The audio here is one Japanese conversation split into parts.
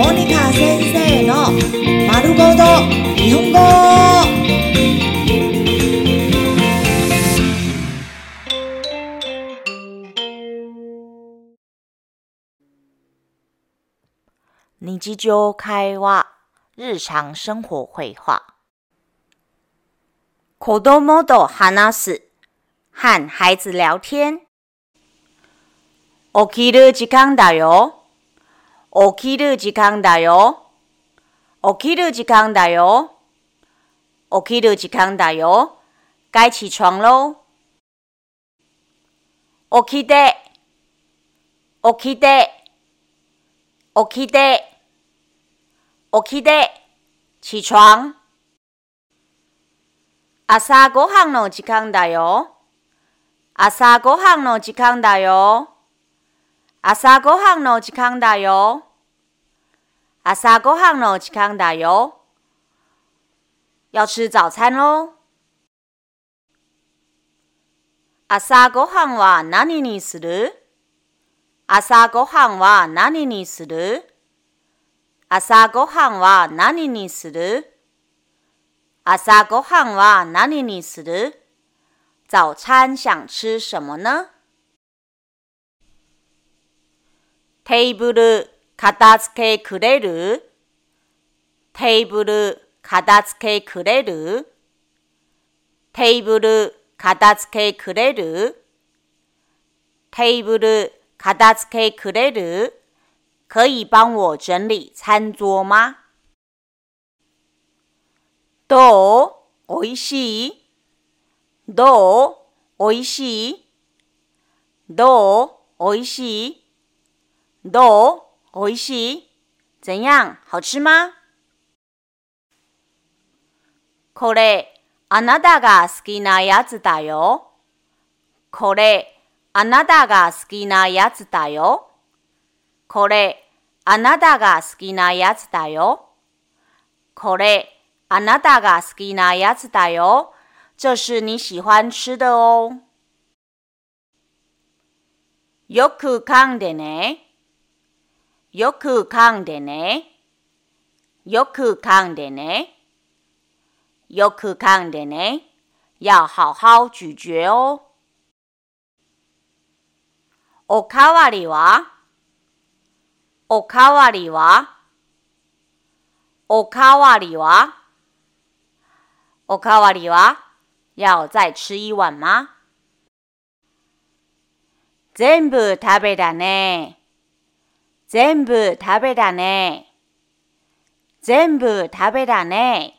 モニカ先生の丸ごと日本語。日常会話、日常生活会話。子供と話す、和孩子聊天。起きる時間だよ。起きる時間だよ。起きる時間だよ。起きる時間だよ。該起床喽。起きて、起きて、起きて。起きて、起床。朝ごはんの時間だよ。朝ごはんの時間だよ。朝ごはんの時間だよ。朝ごはんの時間だよ。要吃早餐喽。朝ごはんは何にする朝ごはんは何にする朝ごはんは何にする朝ごはんは何にする早餐想吃什么呢 テーブル片付けくれる？テーブル片付けくれる？テーブル片付けくれる？テーブル片付けくれる？可以帮我整理餐桌吗？どうおいしいどうおいしいどうおいしいどうおいしい怎样好吃吗これ、あなたが好きなやつだよ。これ、あなたが好きなやつだよ。これ、あなたが好きなやつだよ。これ、あなたが好きなやつだよ。这是你喜欢吃的哦。よく噛んでね。よく噛んでね。よく噛んでね。よく噛んでね。要好好咀嚼哦。おかわりは？おかわりは？おかわりは？おかわりは？要再吃一碗吗全部食べたね。全部食べたね。全部食べたね。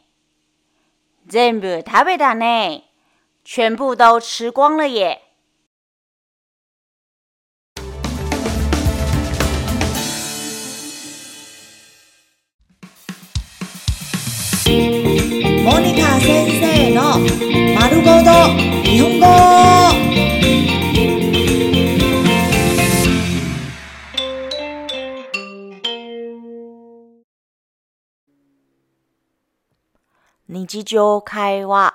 全部食べたね。全部都吃光了耶。モニカ先生の丸ごと日本語。日常会話、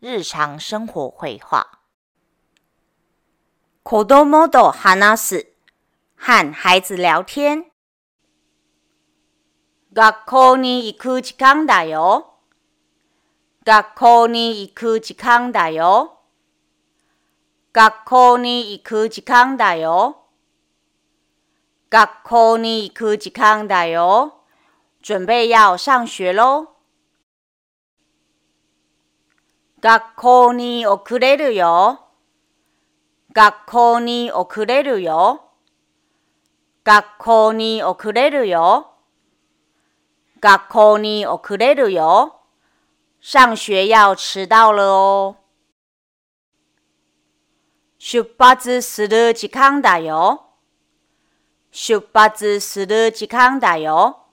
日常生活会話。子供と話す、和孩子聊天。学校に行く時間だよ。学校に行く時間だよ。学校に行く時間だよ。学校に行く時間だよ。準備要上學喽。学校に遅れるよ。学校に遅れるよ。学校に遅れるよ。学校に遅れるよ。上学要迟到了哦。出発する時間だよ。出発する時間だよ。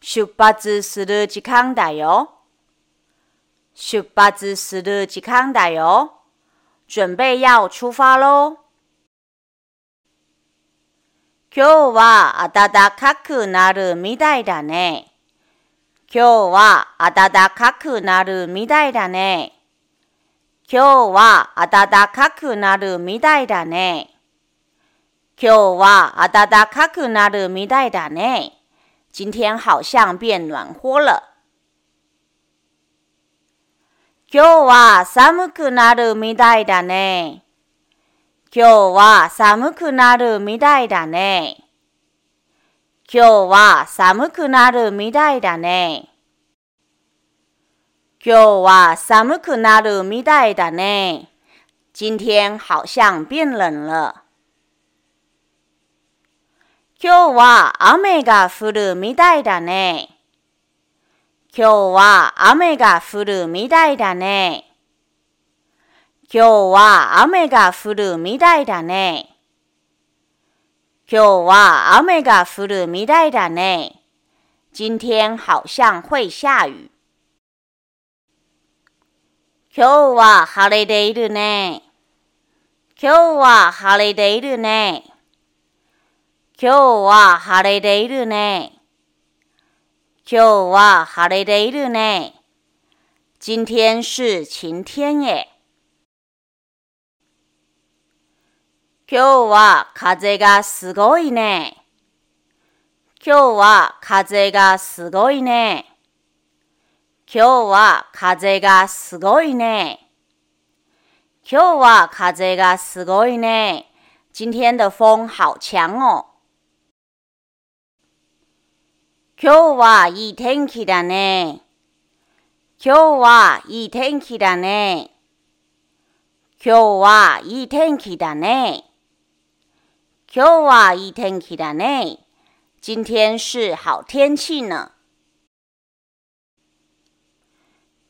出発する時間だよ。出発する時間だよ。準備要出發喽。今日は暖かくなるみたいだね。今日は暖かくなるみたいだね。今日は暖かくなるみたいだね。今日は暖かくなるみたいだね。今天好像变暖和了。今日は寒くなるみたいだね。今日は寒くなるみたいだね。今日は寒くなるみたいだね。今日は寒くなるみたいだね。今天好像变冷了。今日は雨が降るみたいだね。今日は雨が降るみたいだね。今日は雨が降るみたいだね。今日は雨が降るみたいだね。今天好像会下雨。今日は晴れているね。今日は晴れているね。今日は晴れているね。今日は晴れているね。今天是晴天耶。今日は風がすごいね。今日は風がすごいね。今日は風がすごいね。今日は風がすごいね。今天的风好强哦。今日はいい天気だね。今日はいい天気だね。今日はいい天気だね。今日はいい天気だね。今天是好天气呢。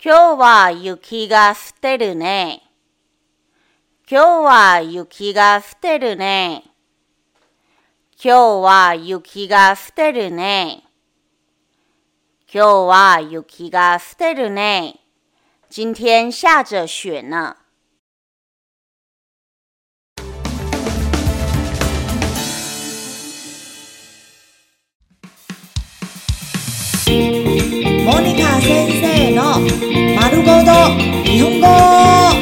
今日は雪が降ってるね。今日は雪が降ってるね。今日は雪が降ってるね。今日は雪が降ってるね。今天下着雪呢。モニカ先生の丸ごと日本語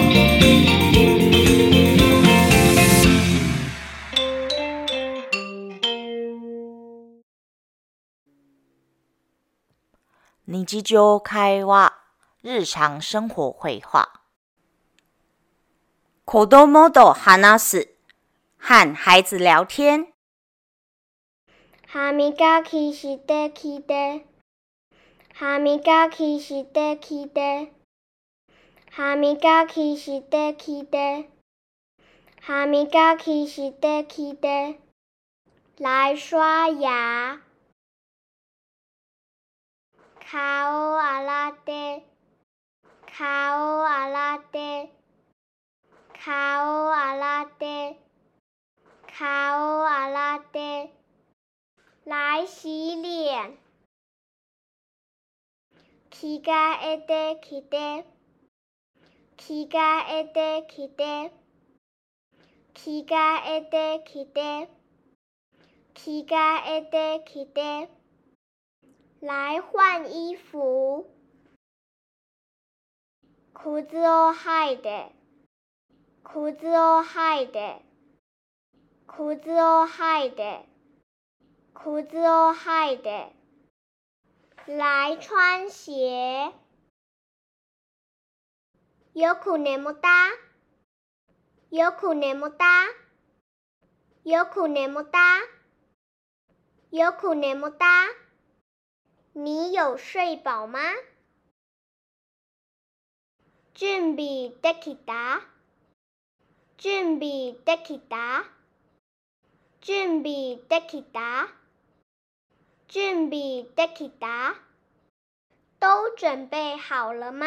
日常会話、日常生活会話。子供と話す、和孩子聊天。歯磨きしてきて。歯磨きしてきて。歯磨きしてきて。歯磨きしてきて。来刷牙。 顔洗って。顔洗って。顔洗って。顔洗って。来洗脸。着替えてきて。着替えてきて。着替えてきて。着替えてきて。 来换衣服。裤子を履いて。裤子を履いて。裤子を履いて。裤子を履いて。来穿鞋。よく眠ったよく眠ったよく眠ったよく眠った 你有睡饱吗準備できた準備できた準備できた準備できた都準備好了嗎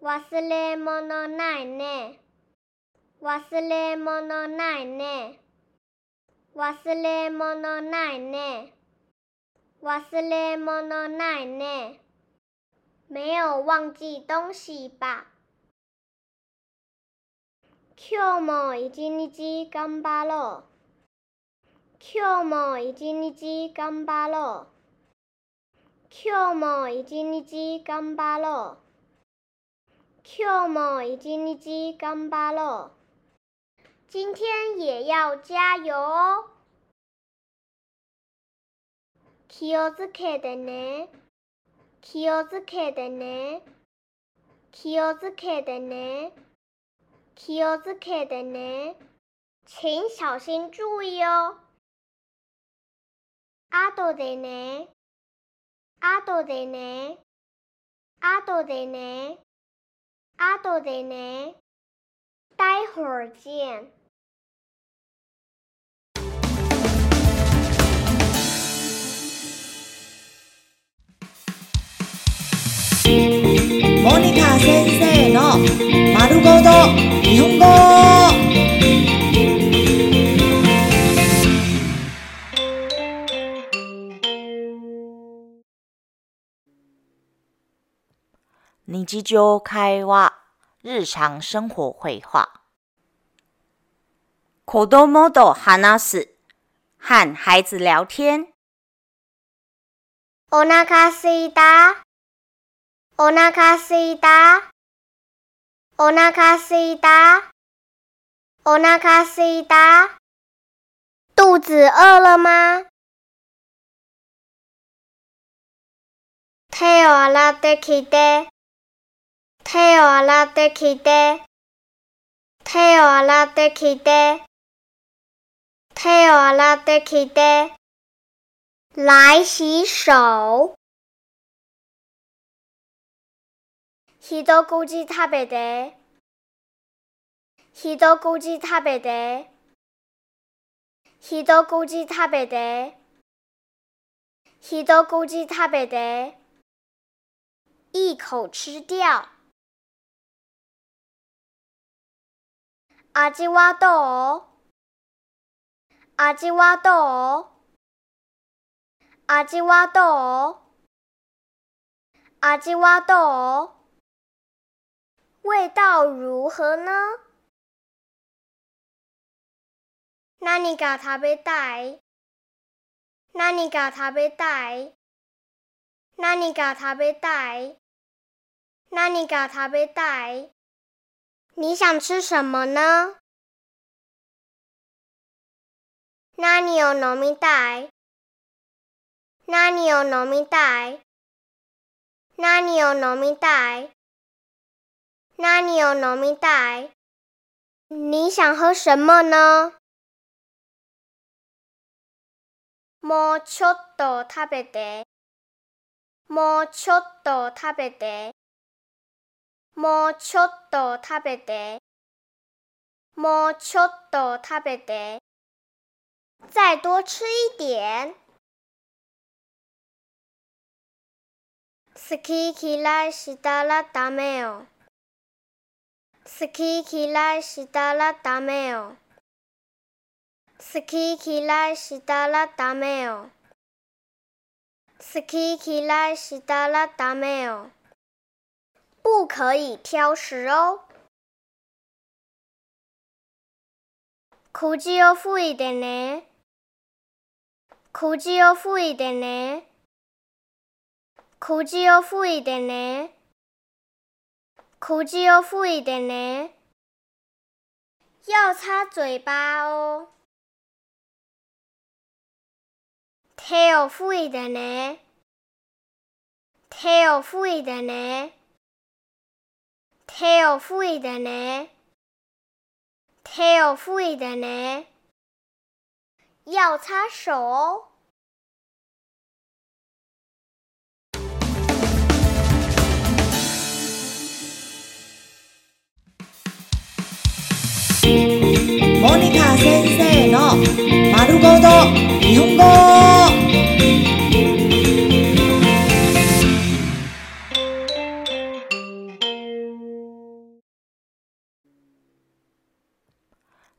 忘れ物ないね。忘れ物ないね。忘れ物ないね。 忘れ物ないね。没有忘記東西吧今日も一日頑張ろう。今日も一日頑張ろう。今日も一日頑張ろう。今日も一日頑張ろう。今天也要加油哦。 気をつけてね。気をつけてね。気をつけてね。気をつけてね。请小心注意哦。後でね。後でね。後でね。後でね。待会儿见。 モニカ先生の丸ごと日本語日常会話、日常生活会話。子供と話す、和孩子聊天。お腹すいた？お腹すいた。お腹すいた。お腹すいた。肚子饿了吗？手を洗ってきて。手を洗ってきて。手を洗ってきて。手を洗ってきて。来洗手。 一口食べて。一口食べて。一口食べて。一口食べて。一口吃掉。味はどう味はどう味はどう味はどう 味道如何呢？何が食べたい？何が食べたい？何が食べたい？何が食べたい？你想吃什么呢？何を飲みたい？何を飲みたい？何を飲みたい？ 何を飲みたい？你想喝什么呢？もうちょっと食べて。もうちょっと食べて。もうちょっと食べて。もうちょっと食べて。再多吃一点。好き嫌いしたらダメよ。 好き嫌いしたらダメよ。好き嫌いしたらダメよ。好き嫌いしたらダメよ。不可以挑食哦。口を吹いてね。口を吹いてね。口を吹いてね。 口を吹いてね。要擦嘴巴哦。手を吹いてね。手を吹いてね。手を吹いてね。手を吹いてね。要擦手 哦。モニカ先生の丸ごと日本語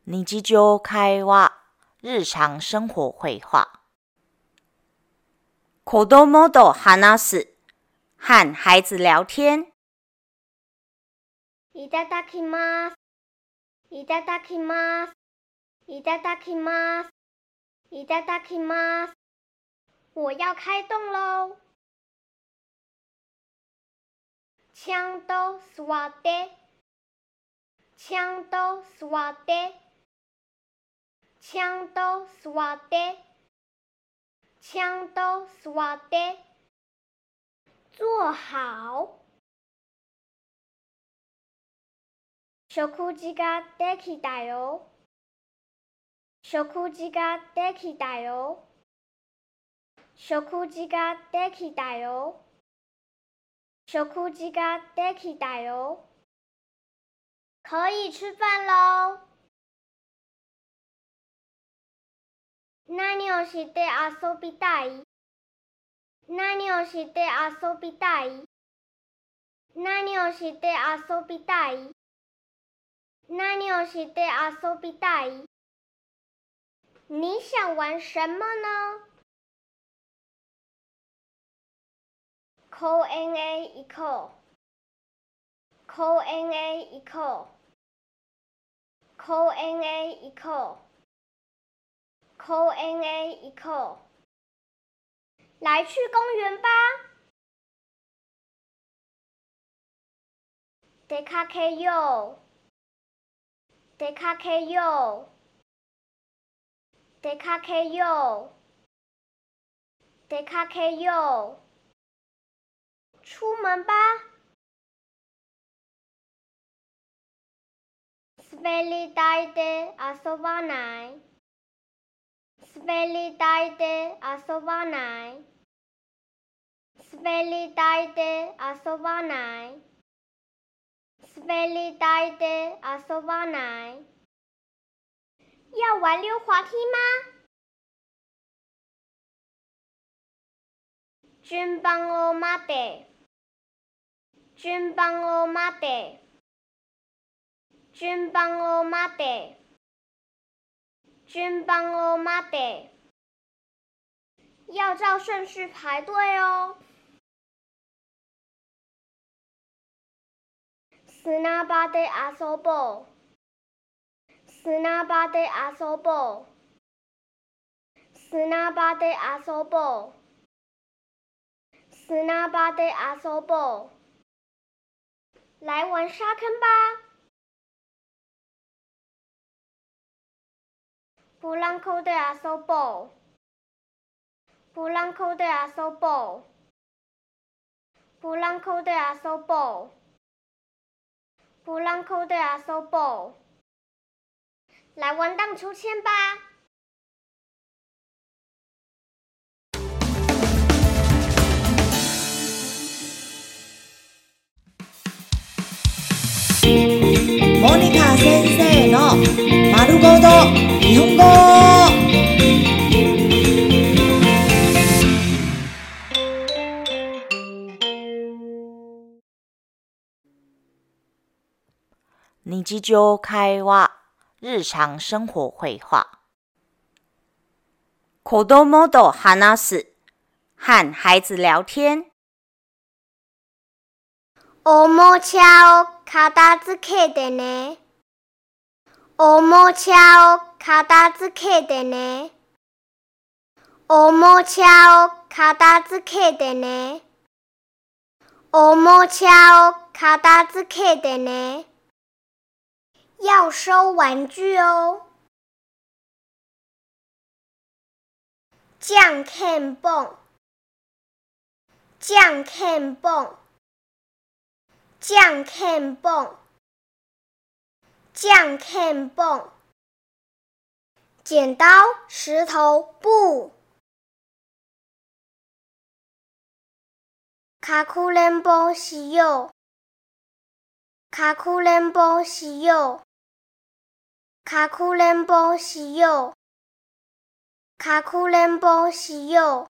日常会話、日常生活会話。子供と話す、和孩子聊天。いただきます。いただきます。いただきます。いただきます。我要开动喽！ちゃんと座って。ちゃんと座って。ちゃんと座って。 ちゃんと座って。坐好。食事ができたよ。 食事ができたよ。食事ができたよ。食事ができたよ。可以吃饭喽。何をして遊びたい？何をして遊びたい？何をして遊びたい？何をして遊びたい？你想玩什么呢公園へ行こう公園へ行こう公園へ行こう公園へ行こう来去公園吧出かけよう出かけ よう出かけよう出かけよう出門吧滑り台で遊ばない滑り台で 要玩溜滑梯吗順番を待て順番を待て順番を待て順番を待て要照顺序排队哦砂場で遊ぼう 砂場で遊ぼう砂場で遊ぼう砂場で遊ぼう来玩沙坑吧ブランコで遊ぼうブランコで遊ぼうブランコで遊ぼうブランコで遊ぼう 来玩荡秋千吧モニカ先生の丸ごと日本語日常会話、 日常生活会話。子供と話す、和孩子聊天。おもちゃを片付けてね。おもちゃを片付けてね。おもちゃを片付けてね。おもちゃを片付けてね。 要收玩具哦。じゃんけんぽん。じゃんけんぽん。じゃんけんぽん。じゃんけんぽん。剪刀、石頭、布。かくれんぼしよう。かくれん ぼしよう。かくれんぼしよう。かくれんぼしよ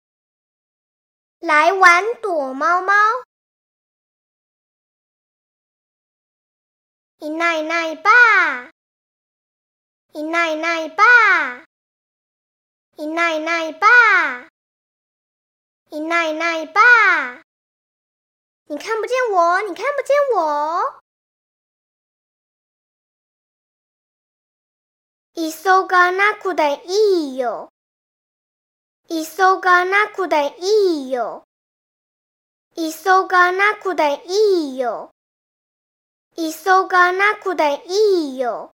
う。来玩躲猫猫。一奈奈爸，一奈奈爸，一奈奈爸，一奈奈爸。你看不见我，你看不见我。 急がなくていいよ。急がなくていいよ。急がなくていいよ。急がなくていいよ。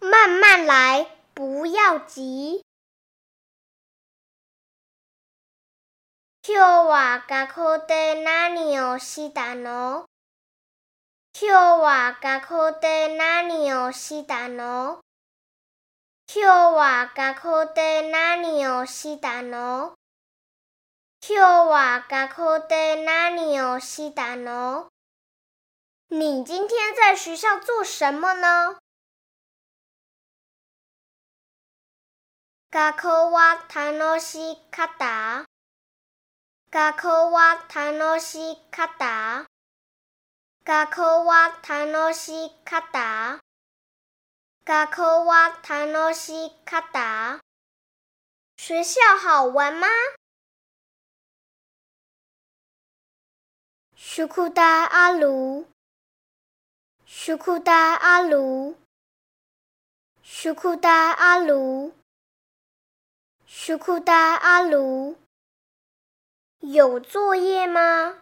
慢慢来，不要急。今日は学校で何をしたの？今日は学校で何をしたの？今日は学校で何をしたの今日は学校で何をしたの你今天在学校做什么呢？学校は楽しかった。学校は楽しかった。学校は楽しかった。 学校は楽しかった。学校好玩吗？宿題ある。宿題ある。宿題ある。宿題ある。有作业吗？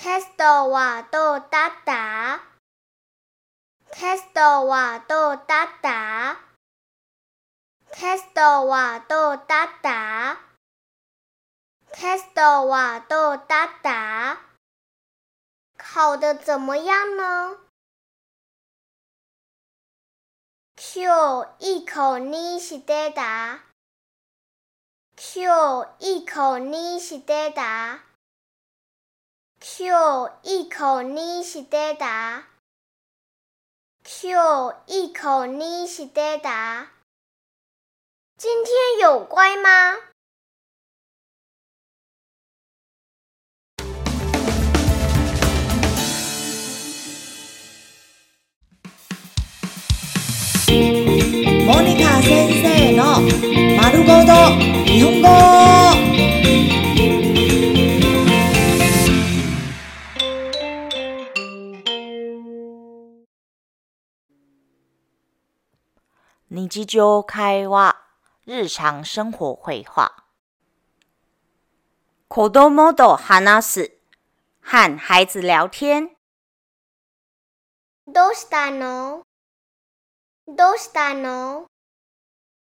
テストはどうだったテストはどうだったテストはどうだったテストはどうだった考得怎么样呢？今日いい子にしてた。今日いい子にしてた。 今日いい子にしてた。今日いい子にしてた。今天有乖吗？モニカ先生の丸ごと日本語 日常会話、日常生活会話。子供と話す、和孩子聊天。どうしたのどうしたの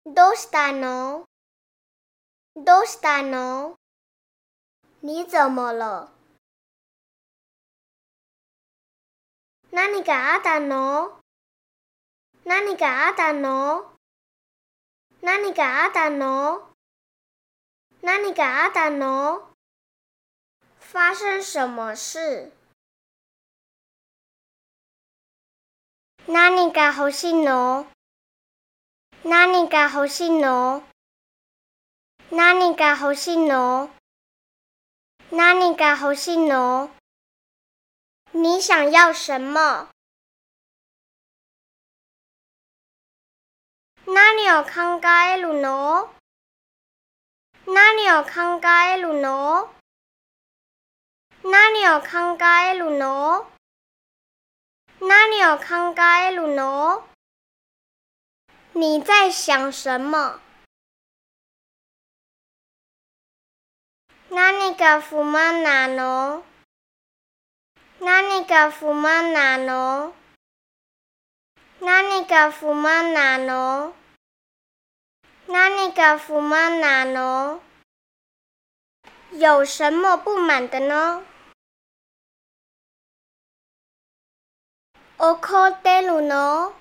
どうしたのどうしたの你怎么了何があったの 何があったの何があったの何があったの发生什么事何が欲しいの何が欲しいの何が欲しいの何が欲しいの你想要什么 何を考えるの何を考えるの何を考えるの何を考えるの你在想什么何が不満なの何が不満なの 何が不満なの何が不満なの有什么不满的呢怒ってるの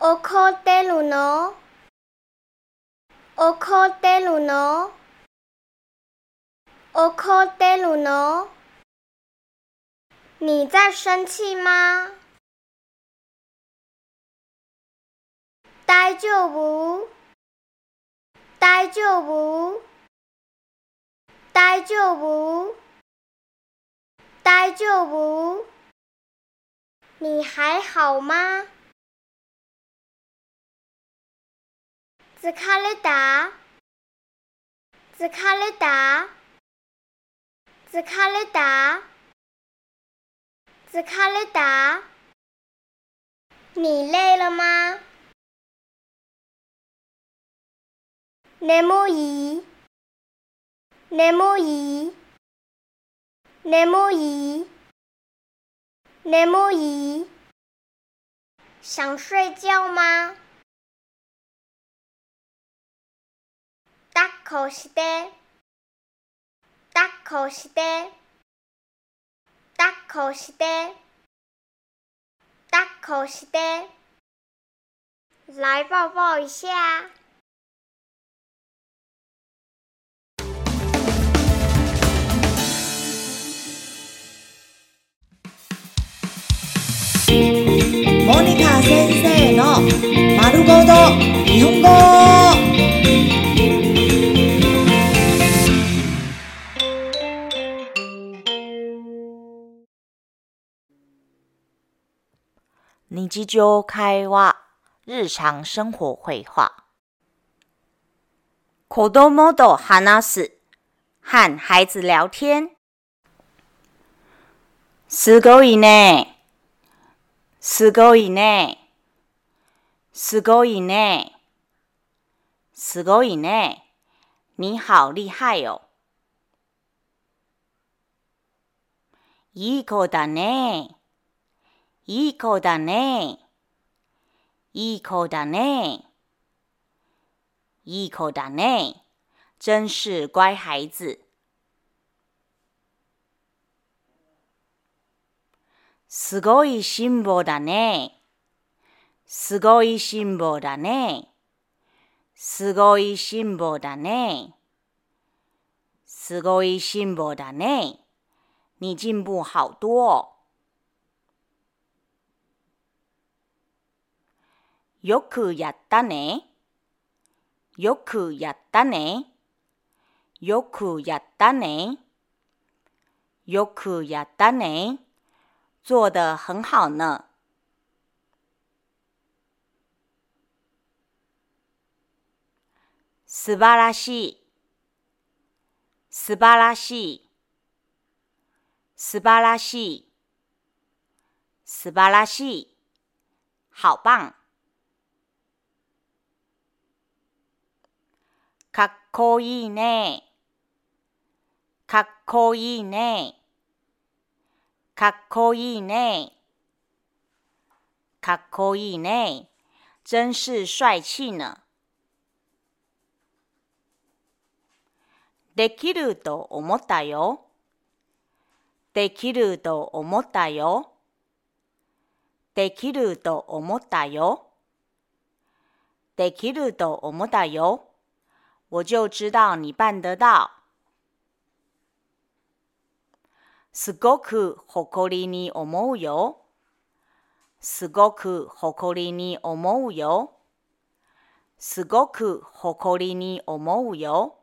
怒ってるの怒ってるの怒ってるの你在生气吗 大丈夫大丈夫大丈夫大丈夫你还好吗疲れた疲れた疲れた疲れた你累了吗 眠い眠い眠い眠い想睡觉吗 こして抱っこして抱っこして抱っこして来抱抱一下。 モニカ先生の丸ごと日本語日常会話日常生活会話子供と話す和孩子聊天すごいね すごいねすごいねすごいね你好厉害哦いい子だねいい子だね。いい子だね。いい子だね。真是乖孩子。すごい辛抱だね。すごい辛抱だね。すごい辛抱だね。すごい辛抱だね。你进步好多。よくやったね。よくやったね。よくやったね。よくやったね。做得很好呢？素晴らしい。素晴らしい。素晴らしい。素晴らしい。好棒。かっこいいね。かっこいいね。かっこいいね。かっこいいね。真是帅气呢。できると思ったよ。できると思ったよ。できると思ったよ。できると思ったよ。我就知道你办得到。すごく誇りに思うよ。すごく誇りに思うよ。すごく誇りに思うよ。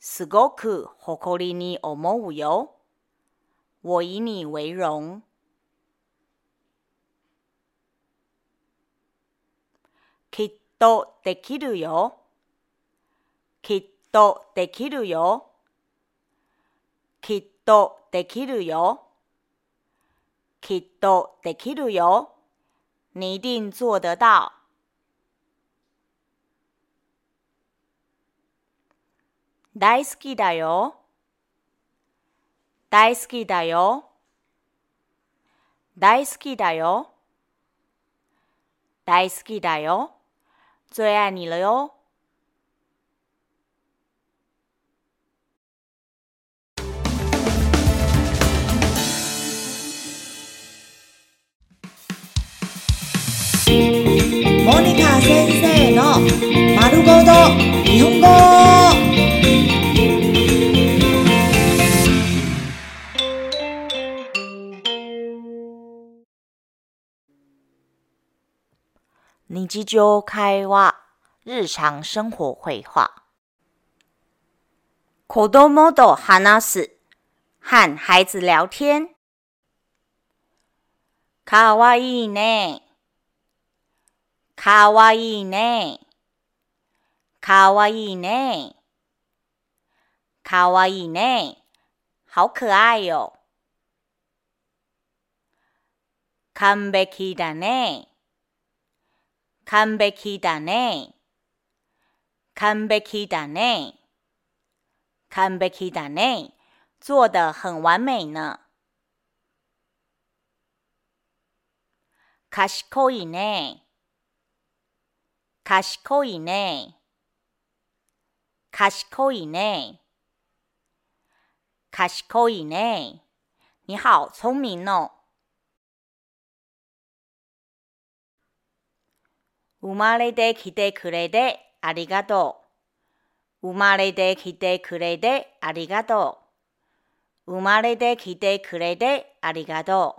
すごく誇りに思うよ。我以你为荣。きっとできるよ。きっとできるよ。きっとできるよ。きっとできるよ。你一定做得到。大好きだよ。大好きだよ。大好きだよ。大好きだよ。最爱你了哟。モニカ先生の丸ごと日本語。日常会話日常生活会話子供と話す。和孩子聊天。かわいいね。かわいいねかわいいねかわいいね好可愛よ完璧だね完璧だね。完璧だね。完璧だね。做得很完美呢。賢いね。賢いね。賢いね。賢いね。你好聪明哦。生まれてきてくれてありがとう。生まれてきてくれてありがとう。生まれてきてくれてありがと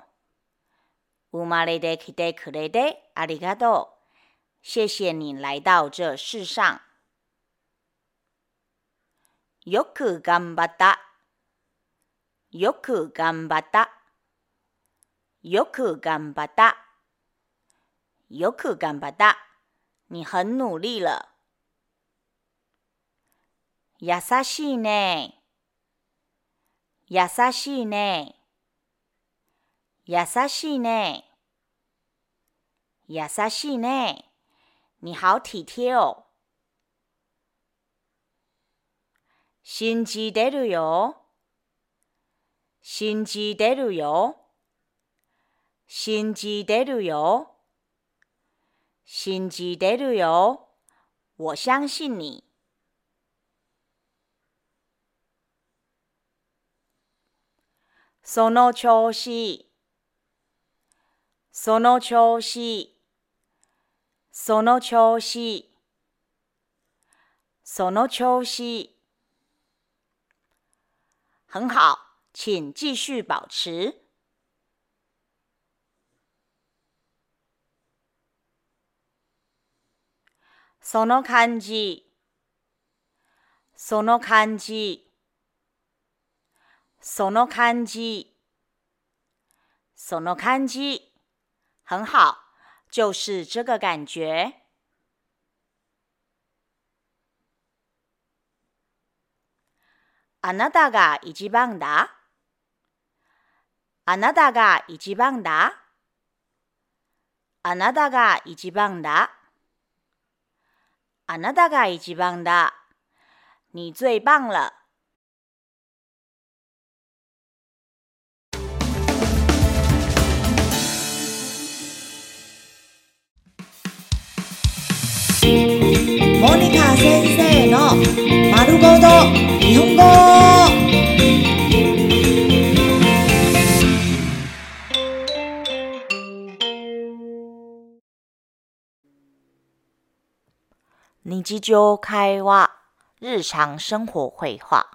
う。生まれてきてくれてありがとう。谢谢你来到这世上。よく頑張った。よく頑張った。よく頑張った。よく頑張った。你很努力了。優しいね。優しいね。優しいね。優しいね。 你好体贴哦。信じてるよ。信じてるよ。信じてるよ。信じてるよ。我相信你。その調子。その調子。その調子。その調子。很好，请继续保持。その感じ。その感じ。その感じ。その感じ。很好，就是这个感觉。あなたが一番だ。あなたが一番だ。あなたが一番だ。あなたが一番だ。你最棒了。 モニカ先生の丸ごと日本語。日常会話、日常生活会話。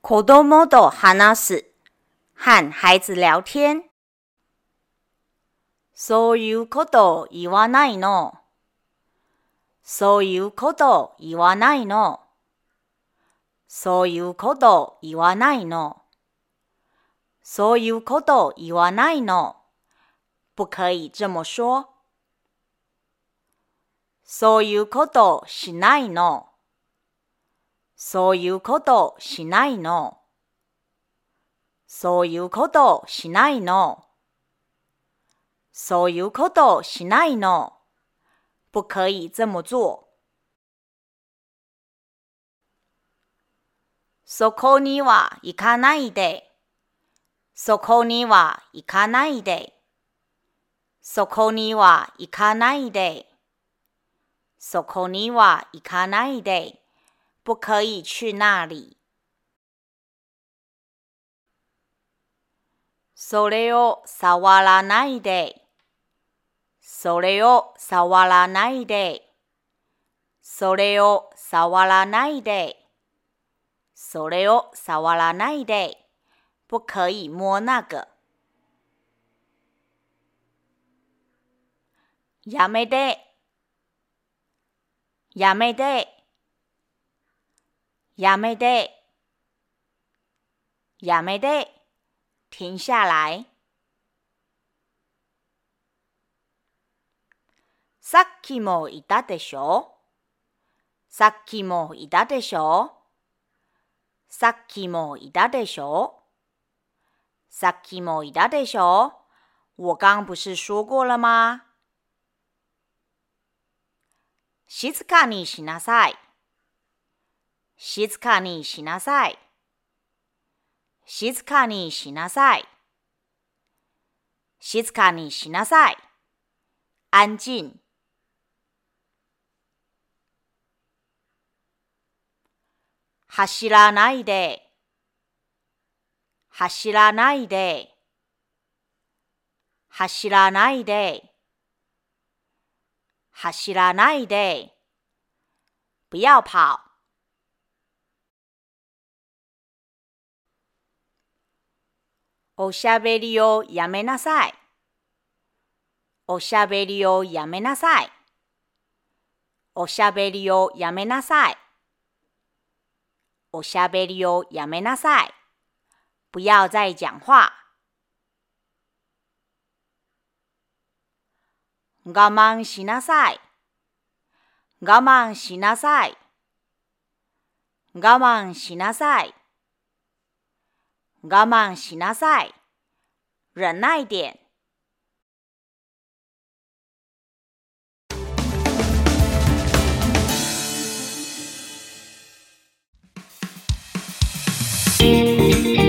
子供と話。す、和孩子聊天。そういうことを言わないの。そういうこと言わないの。そういうこと言わないの。そういうこと言わないの。不可以这么说。そういうことしないの。そういうことしないの。そういうことしないの。そういうことしないの。不可以这么做。そこには行かないで。そこには行かないで。そこには行かないで。そこには行かないで。不可以去那里。それを触らないで。それを触らないで。それを触らないで。それを触らないで。不可以摸那个。やめて。やめて。やめて。やめて。停下来。さっきもいたでしょ？さっきもいたでしょ？さっきもいたでしょ？さっきもいたでしょ？我刚不是说过了吗？静かにしなさい。静かにしなさい。静かにしなさい。静かにしなさい。安静。走らないで。走らないで。走らないで。走らないで。不要跑。おしゃべりをやめなさい。おしゃべりをやめなさい。おしゃべりをやめなさい。おしゃべりをやめなさい。不要再讲话。我慢しなさい。我慢しなさい。我慢しなさい。我慢しなさい。忍耐点。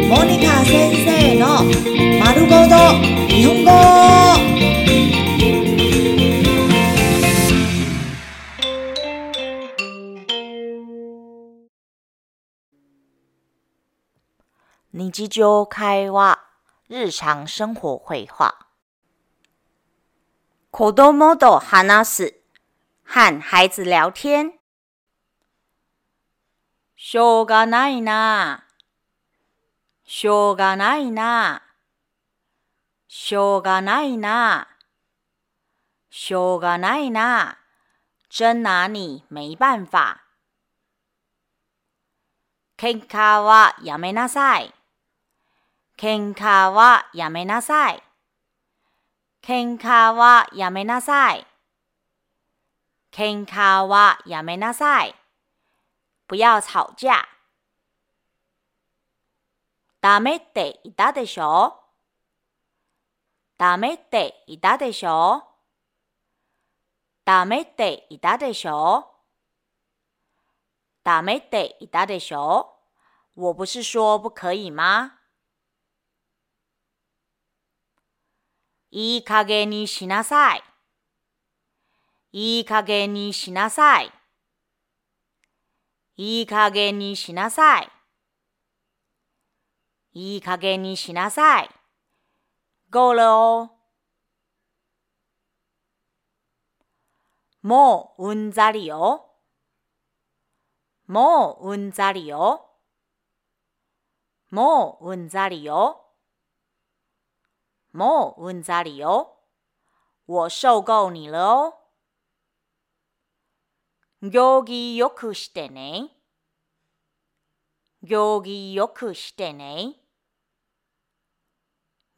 モニカ先生の丸ごと日本語日常会話、日常生活会話。子供と話す、和孩子聊天。しょうがないな。 しょうがないな。しょうがないな。しょうがないな。真拿你没办法。喧嘩はやめなさい。喧嘩はやめなさい。喧嘩はやめなさい。喧嘩はやめなさい。不要吵架。ダメって言ったでしょ？ダメって言ったでしょ？ダメって言ったでしょ？ダメって言ったでしょ？我不是说不可以吗？いい加減にしなさい。いい加減にしなさい。いい加減にしなさい。いい加減にしなさい。够了哦。もううんざりよ。もううんざりよ。もううんざりよ。もううんざりよ。我受够你了哦。行儀よくしてね。行儀よくしてね。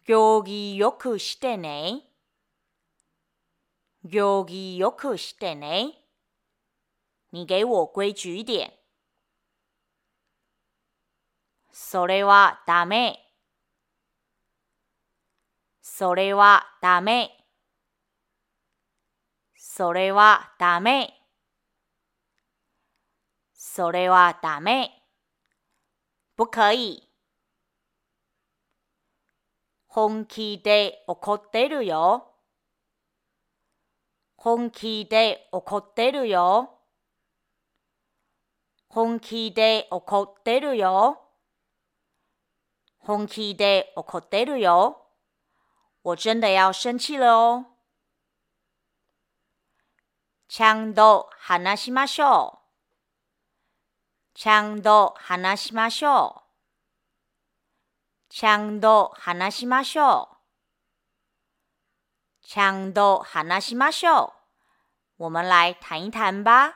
行儀よくしてね。行儀よくしてね。你给我规矩一点。それはダメ。それはダメ。それはダメ。それはダメ。不可以。本気で怒ってるよ。本気で怒ってるよ。本気で怒ってるよ。本気で怒ってるよ。我真的要生气了哦。ちゃんと話しましょう。ちゃんと話しましょう。ちゃんと話しましょう。ちゃんと話しましょう。我们来谈一谈吧。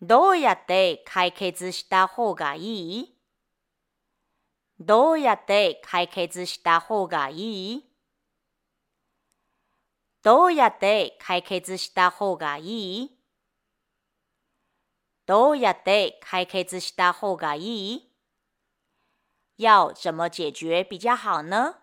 どうやって解決した方がいい？どうやって解決した方がいい？どうやって解決した方がいい？どうやって解決した方がいい？要怎么解决比较好呢？